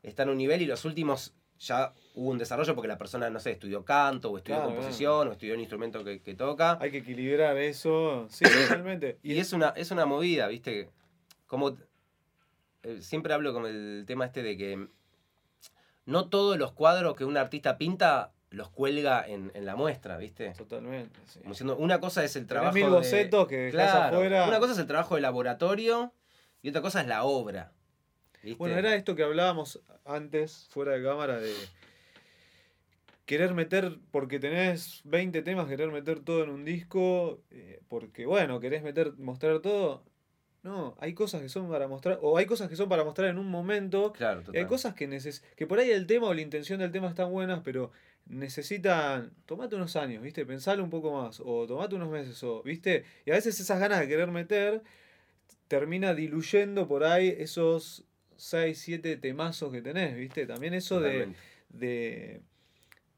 están a un nivel y los últimos ya hubo un desarrollo porque la persona, no sé, estudió canto o estudió composición o estudió un instrumento que, toca. Hay que equilibrar eso, sí, realmente. y es una, es una movida, ¿viste? Como eh, siempre hablo con el tema este de que no todos los cuadros que un artista pinta los cuelga en, la muestra, ¿viste? Totalmente, sí. una cosa es el trabajo mil bocetos que claro, Una cosa es el trabajo de laboratorio y otra cosa es la obra. Bueno, era esto que hablábamos antes, fuera de cámara, de querer meter, porque tenés 20 temas, querer meter todo en un disco, eh, porque bueno, querés meter, mostrar todo. No, hay cosas que son para mostrar, o hay cosas que son para mostrar en un momento. Claro, hay cosas que neces que por ahí el tema o la intención del tema están buenas, pero necesitan, tomate unos años, ¿viste? Pensalo un poco más, o tomate unos meses, o, ¿viste? Y a veces esas ganas de querer meter termina diluyendo por ahí esos 6, 7 temazos que tenés, ¿viste? También eso de, de,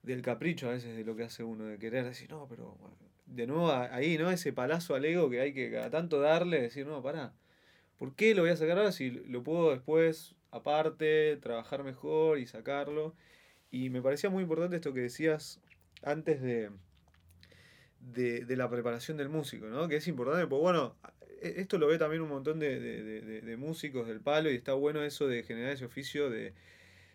del capricho a veces de lo que hace uno, de querer decir, no, pero de nuevo ahí, ¿no? Ese palazo al ego que hay que cada tanto darle, decir, no, pará, ¿por qué lo voy a sacar ahora si lo puedo después, aparte, trabajar mejor y sacarlo? Y me parecía muy importante esto que decías antes de, de, la preparación del músico, ¿no? Que es importante, porque bueno, esto lo ve también un montón de, músicos del palo y está bueno eso de generar ese oficio de,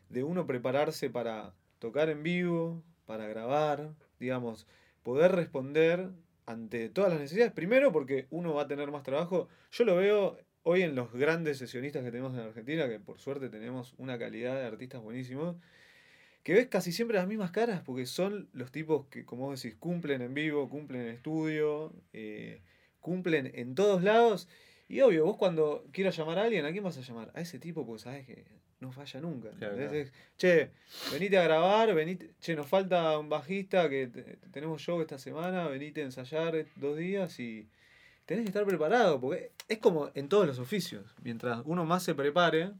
de uno prepararse para tocar en vivo, para grabar, digamos, poder responder ante todas las necesidades. Primero porque uno va a tener más trabajo. Yo lo veo hoy en los grandes sesionistas que tenemos en Argentina, que por suerte tenemos una calidad de artistas buenísimos que ves casi siempre las mismas caras, porque son los tipos que, como vos decís, cumplen en vivo, cumplen en estudio, eh, cumplen en todos lados. Y obvio, vos cuando quieras llamar a alguien, ¿a quién vas a llamar? A ese tipo, porque sabes que no falla nunca. che, venite a grabar, venite, che, nos falta un bajista que tenemos show esta semana, venite a ensayar dos días y tenés que estar preparado, porque es como en todos los oficios. Mientras uno más se prepare,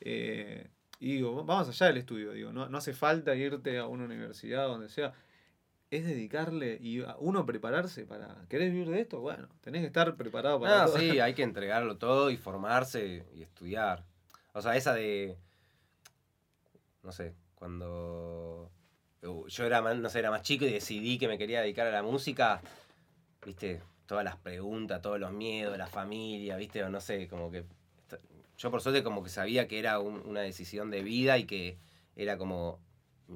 eh, y digo, vamos allá del estudio, digo, no, no hace falta irte a una universidad, donde sea. Es dedicarle y uno prepararse para. ¿Querés vivir de esto? Bueno, tenés que estar preparado para ah, sí, hay que entregarlo todo y formarse y estudiar. O sea, esa de. No sé, cuando uh, yo era, no sé, era más chico y decidí que me quería dedicar a la música, viste, todas las preguntas, todos los miedos, la familia, viste, o no sé, como que yo por suerte como que sabía que era una decisión de vida y que era como,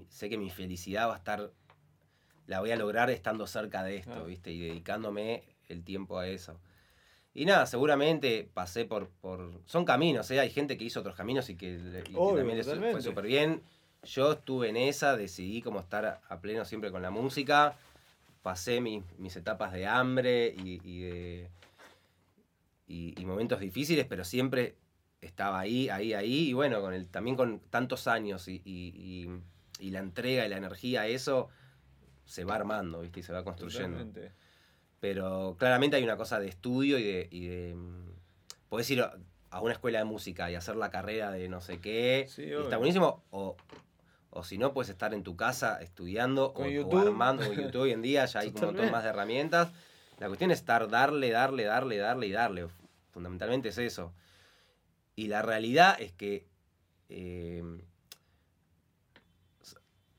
sé que mi felicidad va a estar, la voy a lograr estando cerca de esto, ¿viste? Y dedicándome el tiempo a eso. Y nada, seguramente pasé por, por... Son caminos, ¿eh? Hay gente que hizo otros caminos y que, también les fue súper bien. Yo estuve en esa, decidí como estar a, pleno siempre con la música. Pasé mis, mis etapas de hambre y, de... y, momentos difíciles, pero siempre estaba ahí, ahí, ahí, y bueno, con el, también con tantos años y, y, y, la entrega y la energía, eso se va armando, ¿viste? Y se va construyendo. Pero claramente hay una cosa de estudio y de... Y de mm, podés ir a una escuela de música y hacer la carrera de no sé qué, está buenísimo, o, o si no, puedes estar en tu casa estudiando o, o, armando con YouTube hoy en día, ya hay un montón más de herramientas. La cuestión es estar, darle, darle, darle, darle y darle. Fundamentalmente es eso. Y la realidad es que em,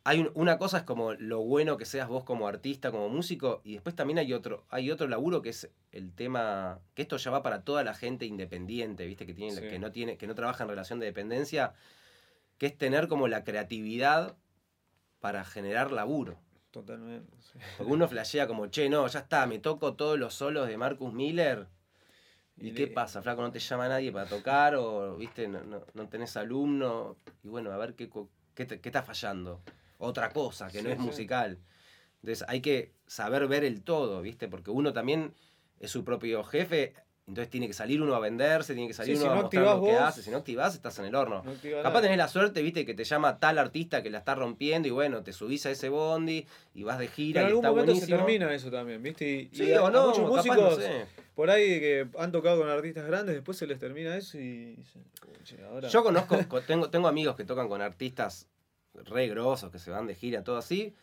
hay una cosa es como lo bueno que seas vos como artista, como músico, y después también hay otro, hay otro laburo que es el tema, que esto ya va para toda la gente independiente, viste, que tiene, que no tiene, que no trabaja en relación de dependencia, que es tener como la creatividad para generar laburo. Totalmente. Porque uno flashea como, che, no, ya está, me toco todos los solos de Marcus Miller ¿Y, qué pasa, flaco? ¿No te llama nadie para tocar? ¿O viste, no, no, tenés alumno? Y bueno, a ver qué, qué, está fallando. Otra cosa que no es musical. Entonces hay que saber ver el todo, ¿viste? Porque uno también es su propio jefe entonces tiene que salir uno a venderse, tiene que salir Sí, uno si a no mostrar lo que hace. Si no activás, estás en el horno. No Capaz nada. tenés la suerte, viste, que te llama tal artista que la está rompiendo y bueno, te subís a ese bondi y vas de gira Pero en y algún está momento buenísimo. se termina eso también, ¿viste? Y, Sí, y o a no, muchos capaz, músicos no sé. por ahí que han tocado con artistas grandes, después se les termina eso y dicen, "Puche, ahora... Yo conozco, co- tengo, tengo amigos que tocan con artistas re grosos, que se van de gira, todo así.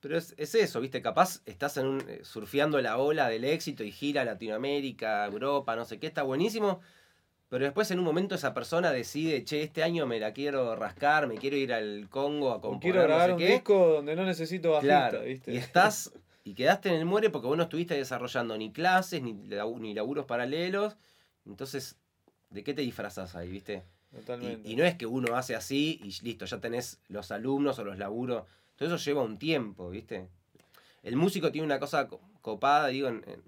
Pero es, es eso, ¿viste? Capaz estás en un, eh, surfeando la ola del éxito y gira a Latinoamérica, Europa, no sé qué, está buenísimo. Pero después en un momento esa persona decide, che, este año me la quiero rascar, me quiero ir al Congo a componer quiero grabar no un sé qué. disco donde no necesito bajista, Claro, ¿viste? y estás y quedaste en el muere porque vos no estuviste desarrollando ni clases, ni, ni laburos paralelos. Entonces, ¿de qué te disfrazas ahí, viste? Totalmente. Y, y no es que uno hace así y listo, ya tenés los alumnos o los laburos. Todo eso lleva un tiempo, ¿viste? El músico tiene una cosa co- copada, digo, en, en-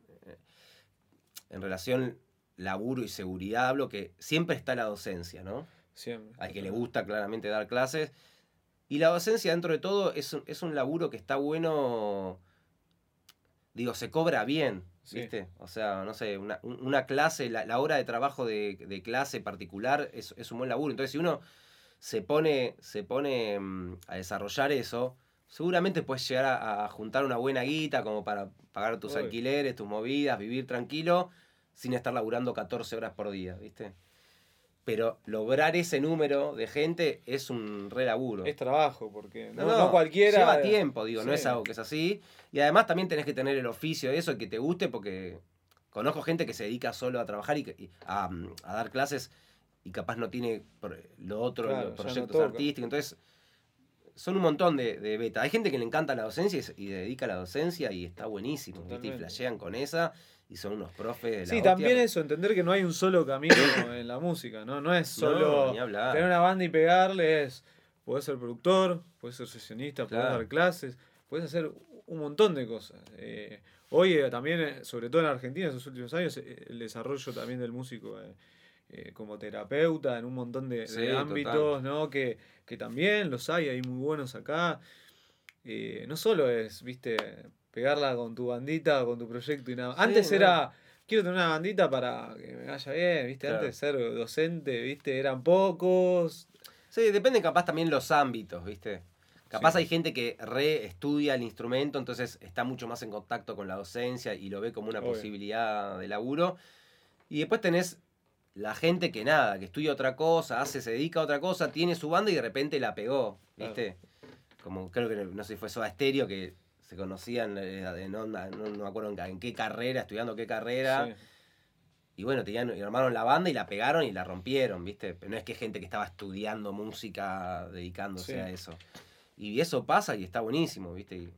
en relación laburo y seguridad, hablo que siempre está la docencia, ¿no? Siempre. Al que le gusta claramente dar clases. Y la docencia, dentro de todo, es un, es un laburo que está bueno. Digo, se cobra bien, Sí. ¿viste? O sea, no sé, una, un- una clase, la, la hora de trabajo de, de clase particular es, es un buen laburo. Entonces, si uno se pone, se pone mm, a desarrollar eso, seguramente puedes llegar a, a juntar una buena guita como para pagar tus alquileres, tus movidas, vivir tranquilo, sin estar laburando 14 horas por día, ¿viste? Pero lograr ese número de gente es un re laburo. Es trabajo, porque no, No, no cualquiera... Lleva tiempo, digo, no es algo que es así. Y además también tenés que tener el oficio de eso, que te guste, porque conozco gente que se dedica solo a trabajar y, a, mm, a dar clases y capaz no tiene por- lo otro, Claro, los no proyectos toca. artísticos. Entonces, son un montón de, de beta. Hay gente que le encanta la docencia y, se- dedica a la docencia y está buenísimo, ¿viste? Y flashean con esa y son unos profes de la Sí, hostia. también eso, entender que no hay un solo camino en la música, ¿no? No es solo No, tener una banda y pegarle, es, podés ser productor, podés ser sesionista, podés Claro. dar clases, podés hacer un montón de cosas. Eh, hoy eh, también, eh, sobre todo en Argentina, en esos últimos años, eh, el desarrollo también del músico como terapeuta en un montón de, ámbitos, total. ¿no? Que, que también los hay, hay muy buenos acá. No solo es, viste, pegarla con tu bandita, con tu proyecto y nada. Sí, Antes no. era, quiero tener una bandita para que me vaya bien, viste, Claro. antes ser docente, viste, eran pocos. Sí, depende capaz también los ámbitos, ¿viste? Capaz Sí. hay gente que re estudia el instrumento, entonces está mucho más en contacto con la docencia y lo ve como una Obvio. posibilidad de laburo. Y después tenés la gente que nada, que estudia otra cosa, hace, se dedica a otra cosa, tiene su banda y de repente la pegó, ¿viste? Como creo que no sé si fue Soda Stereo que se conocían eh, onda, no, no me acuerdo en, qué carrera, estudiando qué carrera. Sí. Y bueno, tenían, y armaron la banda y la pegaron y la rompieron, ¿viste? Pero no es que gente que estaba estudiando música dedicándose Sí. a eso. Y eso pasa y está buenísimo, ¿viste? Y-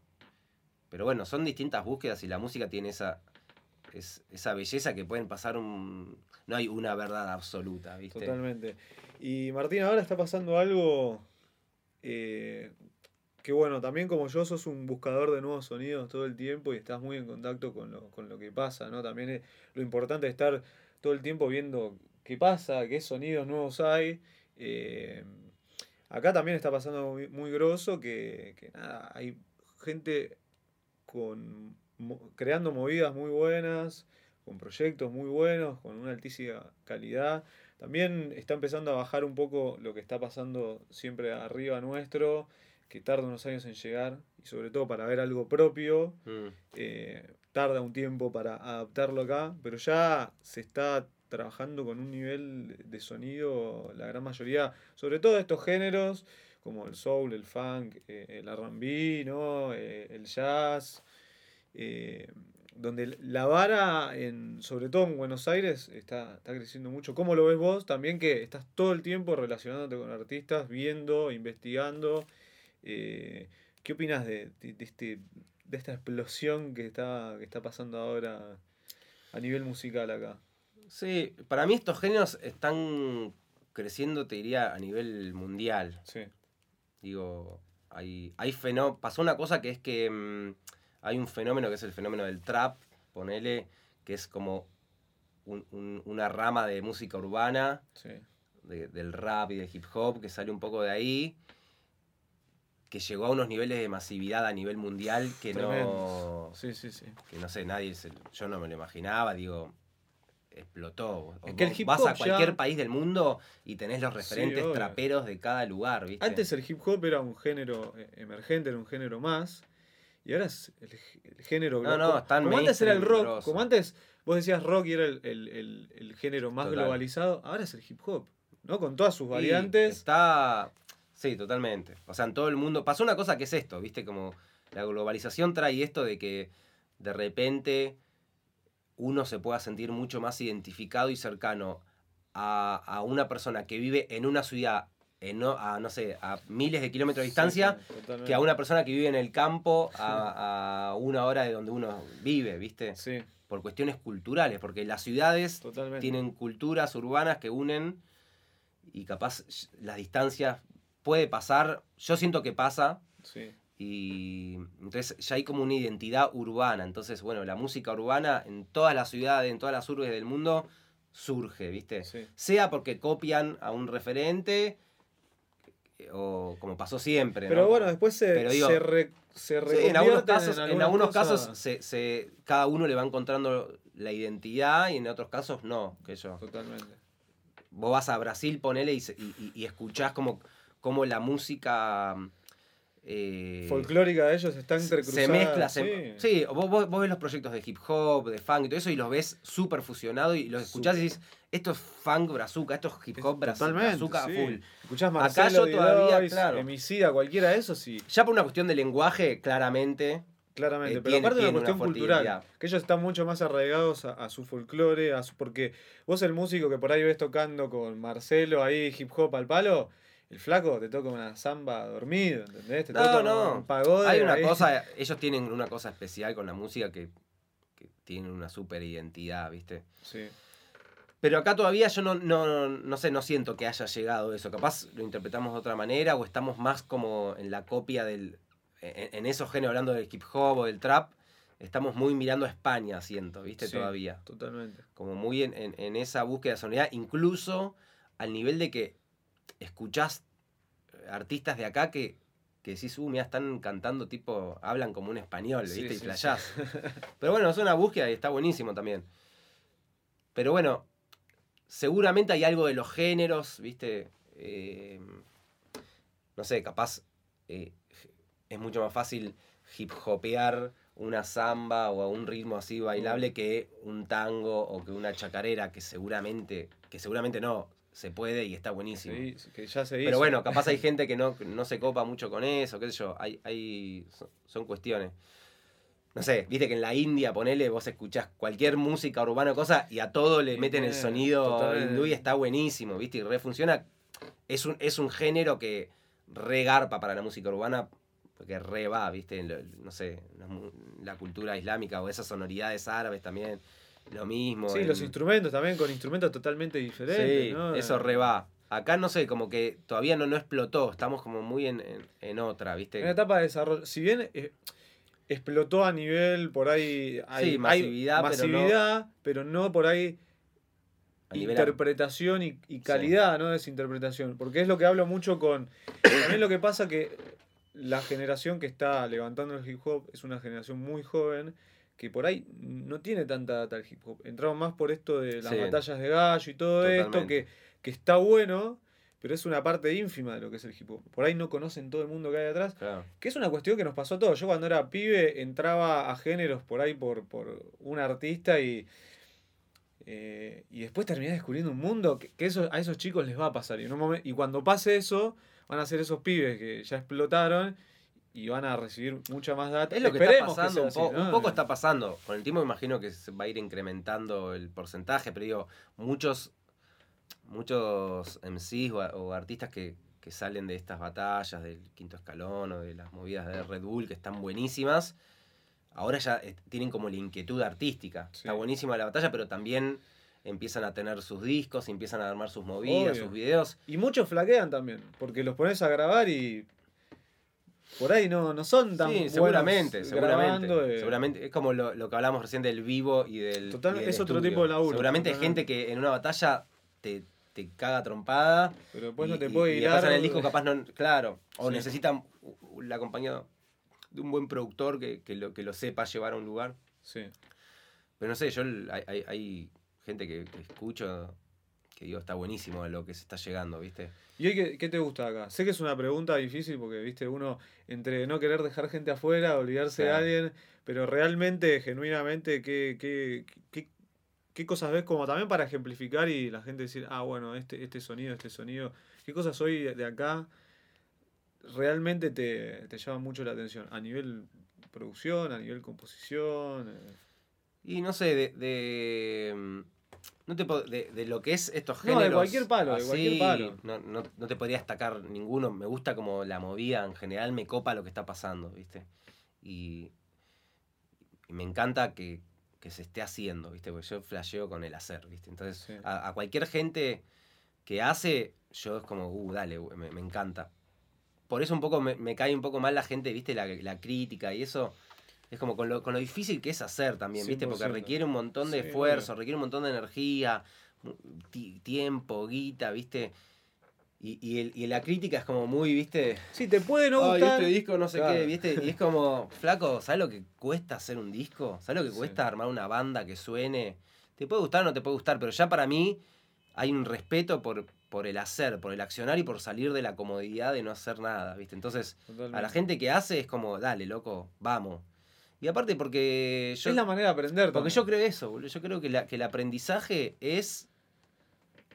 pero bueno, son distintas búsquedas y la música tiene esa, es- esa belleza que pueden pasar un... No hay una verdad absoluta, ¿viste? Totalmente. Y Martín, ahora está pasando algo eh, que bueno, también como yo sos un buscador de nuevos sonidos todo el tiempo y estás muy en contacto con lo, con lo que pasa, ¿no? También es lo importante es estar todo el tiempo viendo qué pasa, qué sonidos nuevos hay. Eh, acá también está pasando muy, muy grosso que, que nada, hay gente con creando movidas muy buenas, con proyectos muy buenos, con una altísima calidad. También está empezando a bajar un poco lo que está pasando siempre arriba nuestro, que tarda unos años en llegar, y sobre todo para ver algo propio, Mm. eh, tarda un tiempo para adaptarlo acá, pero ya se está trabajando con un nivel de sonido, la gran mayoría, sobre todo de estos géneros, como el soul, el funk, eh, el RB, ¿no? Eh, el jazz, eh, donde la vara, en, sobre todo en Buenos Aires, está, está creciendo mucho. ¿Cómo lo ves vos? También que estás todo el tiempo relacionándote con artistas, viendo, investigando. Eh, ¿Qué opinas de, de- de este, de esta explosión que está, que está pasando ahora a nivel musical acá? Sí, para mí estos géneros están creciendo, te diría, a nivel mundial. Sí, Digo, hay, hay fenó- pasó una cosa que es que mm, hay un fenómeno que es el fenómeno del trap, ponele, que es como un- un- una rama de música urbana, sí. de- del rap y del hip hop, que sale un poco de ahí, que llegó a unos niveles de masividad a nivel mundial que no. Sí, sí, sí. que no sé, nadie, se- yo no me lo imaginaba, digo, explotó. Es que el vas a cualquier ya- país del mundo y tenés los referentes traperos de cada lugar, ¿viste? Antes el hip hop era un género eh, emergente, era un género más. Y ahora es el, el género. No, no, están como antes era el rock. grosso. Como antes vos decías rock y era el, el- el- género más Total. globalizado. Ahora es el hip hop. ¿No? Con todas sus variantes. Está. Sí, totalmente. O sea, en todo el mundo. Pasó una cosa que es esto, ¿viste? Como la globalización trae esto de que de repente uno se pueda sentir mucho más identificado y cercano a, a una persona que vive en una ciudad, en no, a no sé, a miles de kilómetros de distancia, sí, que a una persona que vive en el campo a, a una hora de donde uno vive, ¿viste? Sí, Por cuestiones culturales, porque las ciudades totalmente. tienen culturas urbanas que unen y capaz las distancias puede pasar, yo siento que pasa Sí. y entonces ya hay como una identidad urbana, entonces bueno, la música urbana en todas las ciudades, en todas las urbes del mundo surge, ¿viste? Sí. Sea porque copian a un referente eh, o como pasó siempre, Pero ¿no? bueno, después se, Pero digo, se, re- se Sí, en algunos casos, en algunos cosas- casos se, se- cada uno le va encontrando la identidad y en otros casos no, que yo. Totalmente. vos vas a Brasil, ponele y, y- y escuchás como, como la música eh, Folclórica de ellos está entrecruzada. se mezcla. se- sí. sí, vos, vos- vos ves los proyectos de hip hop, de funk y todo eso y los ves súper fusionados y los escuchás y dices, esto es funk brazuca, esto es hip hop brazuca sí. full. Escuchás Acá Marcelo yo todavía, claro. Emicida, cualquiera de esos, sí, Ya por una cuestión de lenguaje, claramente. claramente. Eh, pero tiene- aparte de una cuestión cultural, que ellos están mucho más arraigados a, a su folclore, a su, porque vos el músico que por ahí ves tocando con Marcelo ahí hip hop al palo, el flaco te toca una samba dormido, ¿entendés? Te No, toca no. un pagode. Hay una ahí. cosa, ellos tienen una cosa especial con la música que, que tienen una super identidad, ¿viste? Sí. Pero acá todavía yo no, no, no sé, no siento que haya llegado eso. Capaz lo interpretamos de otra manera o estamos más como en la copia del. En, en esos géneros, hablando del hip hop o del trap, estamos muy mirando a España, siento, ¿viste? Sí, Todavía. Totalmente. Como muy en, en- en esa búsqueda de sonoridad, incluso al nivel de que escuchás artistas de acá que, que decís, uh, mira, están cantando tipo, hablan como un español, Sí, ¿viste? sí, y sí. flayás. Pero bueno, es una búsqueda y está buenísimo también. Pero bueno, seguramente hay algo de los géneros, ¿viste? Eh, no sé, capaz eh, es mucho más fácil hip hopear una samba o a un ritmo así bailable que un tango o que una chacarera que seguramente, que seguramente no, se puede y está buenísimo. Sí, que ya se hizo. Pero bueno, capaz hay gente que no, no se copa mucho con eso, qué sé yo, hay, hay, son, son cuestiones. No sé, viste que en la India, ponele, vos escuchás cualquier música urbana o cosa y a todo le meten el tiene- sonido hindú y está buenísimo, viste, y re funciona. Es un, es un género que re garpa para la música urbana, porque re va, viste, en lo- no sé, la, la cultura islámica o esas sonoridades árabes también, lo mismo. Sí, en- los instrumentos también, con instrumentos totalmente diferentes. Sí, ¿no? eso re va. Acá no sé, como que todavía no, no explotó, estamos como muy en, en, en otra, ¿viste? En una etapa de desarrollo. Si bien eh, explotó a nivel por ahí. Hay, Sí, masividad, hay pero no- masividad, pero no por ahí interpretación y, y calidad, ¿no? De esa interpretación. Porque es lo que hablo mucho con. También lo que pasa que la generación que está levantando el hip hop es una generación muy joven que por ahí no tiene tanta data del hip hop. Entraron más por esto de las Sí. batallas de gallo y todo esto, que, que está bueno, pero es una parte ínfima de lo que es el hip hop. Por ahí no conocen todo el mundo que hay atrás. Claro. Que es una cuestión que nos pasó a todos. Yo cuando era pibe entraba a géneros por ahí por, por un artista y, eh, y después terminé descubriendo un mundo que, que eso, a esos chicos les va a pasar. Y, en un momen- y cuando pase eso, van a ser esos pibes que ya explotaron y van a recibir mucha más data. Es lo que Esperemos está pasando, un, poco está pasando. Con el tiempo me imagino que se va a ir incrementando el porcentaje, pero digo, muchos, muchos MCs o, o artistas que, que salen de estas batallas del quinto escalón o de las movidas de Red Bull que están buenísimas, ahora ya eh, tienen como la inquietud artística. Sí. Está buenísima la batalla, pero también empiezan a tener sus discos, empiezan a armar sus movidas, Obvio. sus videos. Y muchos flaquean también, porque los pones a grabar y por ahí no, no son tan Sí, seguramente, seguramente. grabando, eh. Seguramente. Es como lo, lo que hablamos recién del vivo y del. Total- y del es otro tipo de laburo, Seguramente hay gente que en una batalla te, te caga trompada. Pero después no y- te y- puede y ir después en el disco capaz no. Claro. O Sí. necesitan la compañía de un buen productor que, que lo, que lo sepa llevar a un lugar. Sí. Pero no sé, yo hay- hay gente que, que escucho que digo, está buenísimo lo que se está llegando, ¿viste? ¿Y hoy qué, qué te gusta acá? Sé que es una pregunta difícil porque, viste, uno entre no querer dejar gente afuera, olvidarse de alguien, pero realmente, genuinamente, ¿qué, qué, qué, qué cosas ves como también para ejemplificar y la gente decir, ah, bueno, este, este sonido, este sonido, qué cosas hoy de, acá realmente te, te llaman mucho la atención? A nivel producción, a nivel composición. eh. Y no sé, de. de, no te de, de lo que es estos No, de géneros. cualquier palo, de cualquier palo. No, no, no te podría destacar ninguno. Me gusta como la movida en general, me copa lo que está pasando, ¿viste? Y, y me encanta que, que se esté haciendo, ¿viste? Porque yo flasheo con el hacer, ¿viste? Entonces, Sí. a, a cualquier gente que hace, yo es como, uh, dale, me, me encanta. Por eso un poco me, me cae un poco mal la gente, ¿viste? La, la crítica y eso. Es como con lo, con lo difícil que es hacer también, ¿viste? Porque 100%. requiere un montón de Sí, esfuerzo, requiere un montón de energía, tiempo, guita, ¿viste? Y, y, el- y la crítica es como muy, ¿viste? Sí, te puede no Ay, gustar. este disco no sé Claro. qué, ¿viste? Y es como, flaco, ¿sabes lo que cuesta hacer un disco? ¿Sabes lo que Sí. cuesta armar una banda que suene? Te puede gustar o no te puede gustar, pero ya para mí hay un respeto por, por el hacer, por el accionar y por salir de la comodidad de no hacer nada, ¿viste? Entonces, a la gente que hace es como, dale, loco, vamos. Y aparte porque yo, es la manera de aprender. porque también. yo creo eso, boludo. Yo creo que, la- que el aprendizaje es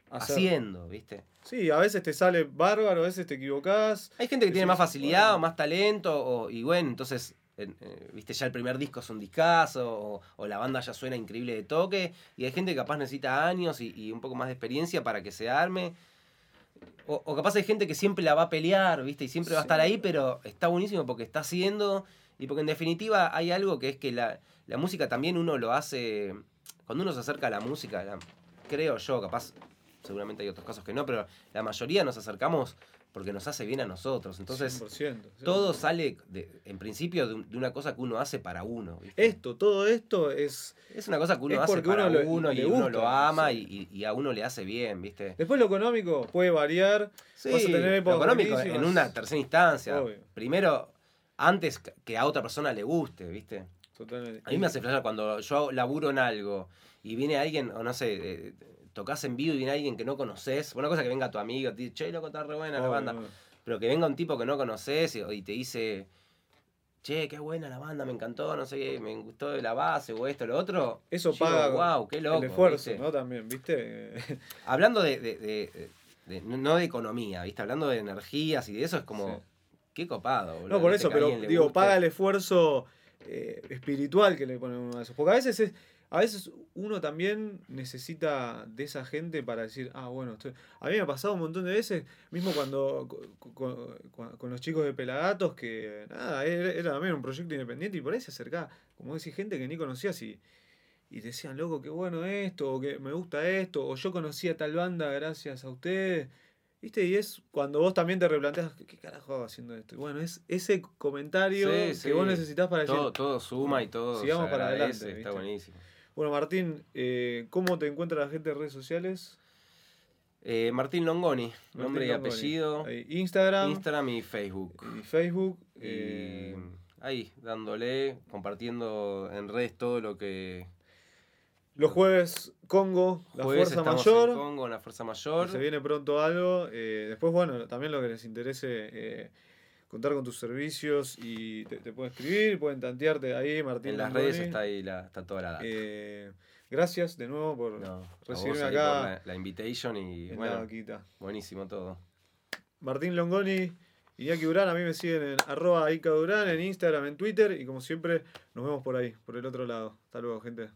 Hacer. haciendo, ¿viste? Sí, a veces te sale bárbaro, a veces te equivocás. Hay gente que tiene más facilidad o más talento, o, y bueno, entonces, en- eh, viste, ya el primer disco es un discazo, o, o la banda ya suena increíble de toque, y hay gente que capaz necesita años y, y un poco más de experiencia para que se arme. O, o capaz hay gente que siempre la va a pelear, viste, y siempre va a estar ahí, pero está buenísimo porque está haciendo, y porque en definitiva hay algo que es que la, la música también uno lo hace, cuando uno se acerca a la música, la- creo yo, capaz, seguramente hay otros casos que no, pero la mayoría nos acercamos porque nos hace bien a nosotros. Entonces, 100%, todo sale, de- en principio, de, un- de una cosa que uno hace para uno. ¿viste? Esto, todo esto es. es una cosa que uno hace para uno y uno lo ama sí. y, y- a uno le hace bien, ¿viste? Después lo económico puede variar. Sí, vas a tener lo económico en una tercera instancia. Obvio. Primero, antes que a otra persona le guste, ¿viste? Totalmente. A mí me hace flashear cuando yo laburo en algo y viene alguien, o no sé, eh, tocas en vivo y viene alguien que no conoces. Una cosa que venga tu amigo, te dice, che, loco, está re buena la banda. Pero que venga un tipo que no conoces y, y te dice, che, qué buena la banda, me encantó, no sé qué, me gustó la base o esto, lo otro. Eso Yo paga wow, qué loco. el esfuerzo, ¿viste? ¿no? También, ¿viste? Hablando de, de- de- de- no de economía, ¿viste? Hablando de energías y de eso, es como, Sí. Qué copado, boludo. No, por eso, pero digo, guste. paga el esfuerzo eh, espiritual que le pone uno a eso. Porque a veces es, a veces uno también necesita de esa gente para decir, ah, bueno, estoy... a mí me ha pasado un montón de veces, mismo cuando con, con- con- los chicos de Pelagatos, que nada, era, era también un proyecto independiente y por ahí se acercaba, como decís, gente que ni conocías y, y decían, loco, qué bueno esto, o que me gusta esto, o yo conocí a tal banda gracias a ustedes. ¿Viste? Y es cuando vos también te replanteas, ¿qué, qué carajo hago haciendo esto? Y bueno, es ese comentario Sí, que sí. vos necesitas para decir, Todo, todo suma y todo Sigamos para adelante, Está ¿viste? buenísimo. bueno, Martín, eh, ¿cómo te encuentra la gente en redes sociales? Eh, Martín Longoni, nombre y apellido, Ahí, Instagram Instagram y Facebook. y Facebook. Eh, ahí, dándole, compartiendo en redes todo lo que... los jueves, Congo, la Jueves Fuerza Mayor. en Congo, en la Fuerza Mayor. Se viene pronto algo. eh, después, bueno, también lo que les interese eh, contar con tus servicios y te, te pueden escribir, pueden tantearte ahí, Martín. En las redes está ahí la, está toda la data. Eh, gracias de nuevo por No, recibirme acá por la, la invitation y en bueno, buenísimo todo. Martín Longoni, Iñaki Durán, a mí me siguen en arroba Ica Durán, en Instagram, en Twitter y como siempre nos vemos por ahí, por el otro lado. Hasta luego, gente.